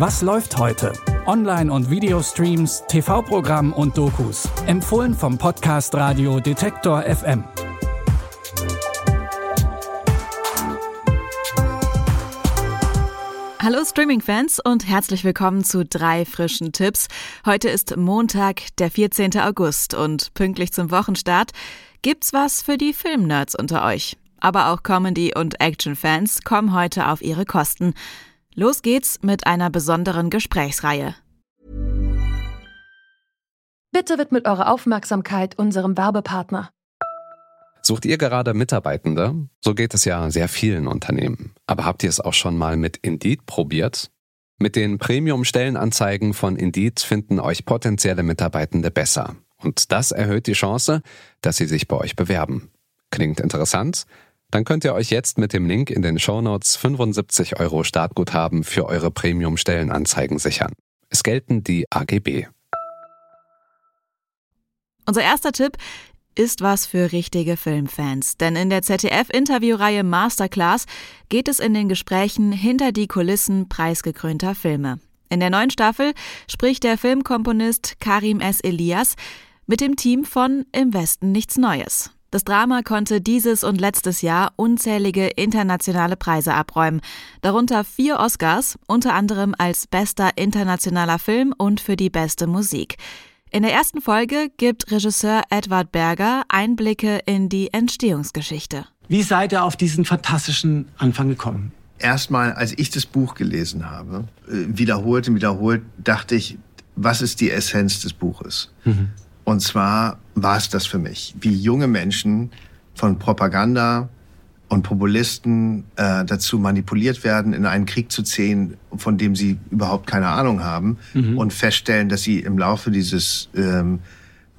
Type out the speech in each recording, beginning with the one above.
Was läuft heute? Online- und Videostreams, TV-Programm und Dokus. Empfohlen vom Podcast Radio Detektor FM. Hallo Streaming-Fans und herzlich willkommen zu drei frischen Tipps. Heute ist Montag, der 14. August und pünktlich zum Wochenstart gibt's was für die Filmnerds unter euch. Aber auch Comedy- und Action-Fans kommen heute auf ihre Kosten. Los geht's mit einer besonderen Gesprächsreihe. Bitte widmet eure Aufmerksamkeit unserem Werbepartner. Sucht ihr gerade Mitarbeitende? So geht es ja sehr vielen Unternehmen. Aber habt ihr es auch schon mal mit Indeed probiert? Mit den Premium-Stellenanzeigen von Indeed finden euch potenzielle Mitarbeitende besser. Und das erhöht die Chance, dass sie sich bei euch bewerben. Klingt interessant? Dann könnt ihr euch jetzt mit dem Link in den Shownotes 75 Euro Startguthaben für eure Premium-Stellenanzeigen sichern. Es gelten die AGB. Unser erster Tipp ist was für richtige Filmfans. Denn in der ZDF-Interviewreihe Masterclass geht es in den Gesprächen hinter die Kulissen preisgekrönter Filme. In der neuen Staffel spricht der Filmkomponist Karim S. Elias mit dem Team von Im Westen nichts Neues. Das Drama konnte dieses und letztes Jahr unzählige internationale Preise abräumen, darunter vier Oscars, unter anderem als bester internationaler Film und für die beste Musik. In der ersten Folge gibt Regisseur Edward Berger Einblicke in die Entstehungsgeschichte. Wie seid ihr auf diesen fantastischen Anfang gekommen? Erstmal, als ich das Buch gelesen habe, äh, wiederholt und wiederholt, dachte ich, was ist die Essenz des Buches? Mhm. Und zwar war es das für mich, wie junge Menschen von Propaganda und Populisten äh, dazu manipuliert werden, in einen Krieg zu ziehen, von dem sie überhaupt keine Ahnung haben mhm. und feststellen, dass sie im Laufe dieses, ähm,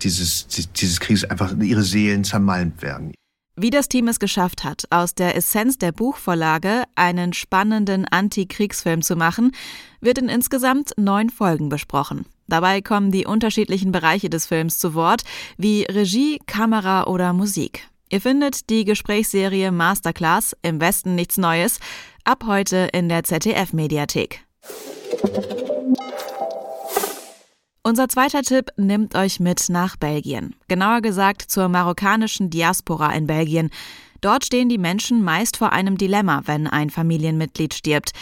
dieses, dieses Krieges einfach ihre Seelen zermalmt werden. Wie das Team es geschafft hat, aus der Essenz der Buchvorlage einen spannenden Antikriegsfilm zu machen, wird in insgesamt neun Folgen besprochen. Dabei kommen die unterschiedlichen Bereiche des Films zu Wort, wie Regie, Kamera oder Musik. Ihr findet die Gesprächsserie Masterclass im Westen nichts Neues ab heute in der ZDF-Mediathek. Unser zweiter Tipp nimmt euch mit nach Belgien. Genauer gesagt zur marokkanischen Diaspora in Belgien. Dort stehen die Menschen meist vor einem Dilemma, wenn ein Familienmitglied stirbt.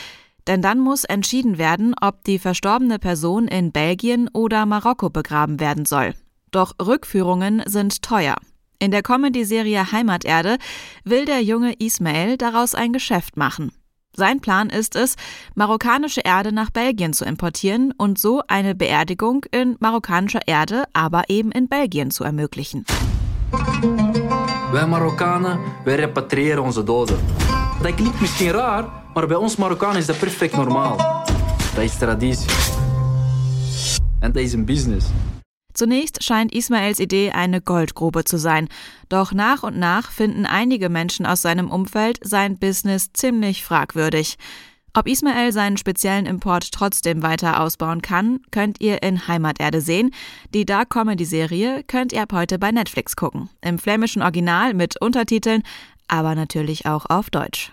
Denn dann muss entschieden werden, ob die verstorbene Person in Belgien oder Marokko begraben werden soll. Doch Rückführungen sind teuer. In der Comedy-Serie Heimaterde will der junge Ismail daraus ein Geschäft machen. Sein Plan ist es, marokkanische Erde nach Belgien zu importieren und so eine Beerdigung in marokkanischer Erde, aber eben in Belgien zu ermöglichen. Wij Marokkanen, wij repatriëren onze doden. Dat klinkt misschien raar, maar bij ons Marokkanen is dat perfect normaal. Dat is traditie. En dat is een business. Zunächst scheint Ismaels Idee eine Goldgrube zu sein, doch nach und nach finden einige Menschen aus seinem Umfeld sein Business ziemlich fragwürdig. Ob Ismael seinen speziellen Import trotzdem weiter ausbauen kann, könnt ihr in Heimaterde sehen. Die Dark Comedy Serie könnt ihr ab heute bei Netflix gucken. Im flämischen Original mit Untertiteln, aber natürlich auch auf Deutsch.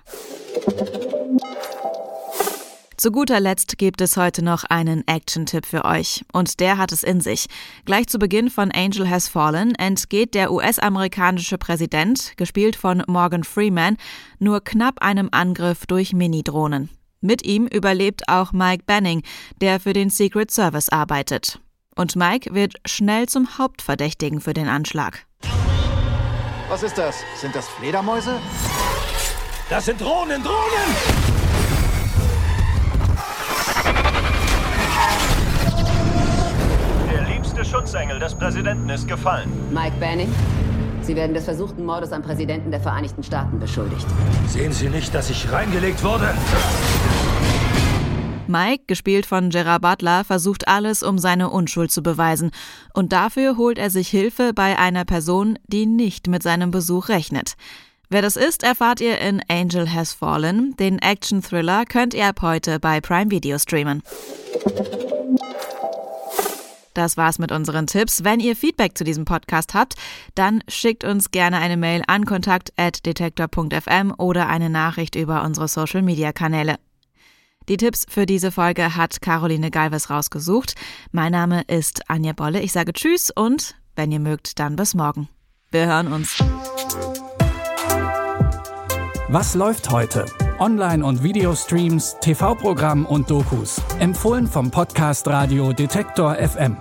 Zu guter Letzt gibt es heute noch einen Action-Tipp für euch. Und der hat es in sich. Gleich zu Beginn von Angel Has Fallen entgeht der US-amerikanische Präsident, gespielt von Morgan Freeman, nur knapp einem Angriff durch Mini-Drohnen. Mit ihm überlebt auch Mike Banning, der für den Secret Service arbeitet. Und Mike wird schnell zum Hauptverdächtigen für den Anschlag. Was ist das? Sind das Fledermäuse? Das sind Drohnen, Drohnen! Schutzengel des Präsidenten ist gefallen. Mike Banning, Sie werden des versuchten Mordes am Präsidenten der Vereinigten Staaten beschuldigt. Sehen Sie nicht, dass ich reingelegt wurde? Mike, gespielt von Gerard Butler, versucht alles, um seine Unschuld zu beweisen. Und dafür holt er sich Hilfe bei einer Person, die nicht mit seinem Besuch rechnet. Wer das ist, erfahrt ihr in Angel Has Fallen. Den Action-Thriller könnt ihr ab heute bei Prime Video streamen. Das war's mit unseren Tipps. Wenn ihr Feedback zu diesem Podcast habt, dann schickt uns gerne eine Mail an kontakt@detektor.fm oder eine Nachricht über unsere Social Media Kanäle. Die Tipps für diese Folge hat Caroline Galvez rausgesucht. Mein Name ist Anja Bolle. Ich sage Tschüss und wenn ihr mögt, dann bis morgen. Wir hören uns. Was läuft heute? Online- und Videostreams, TV-Programm und Dokus. Empfohlen vom Podcast Radio Detektor FM.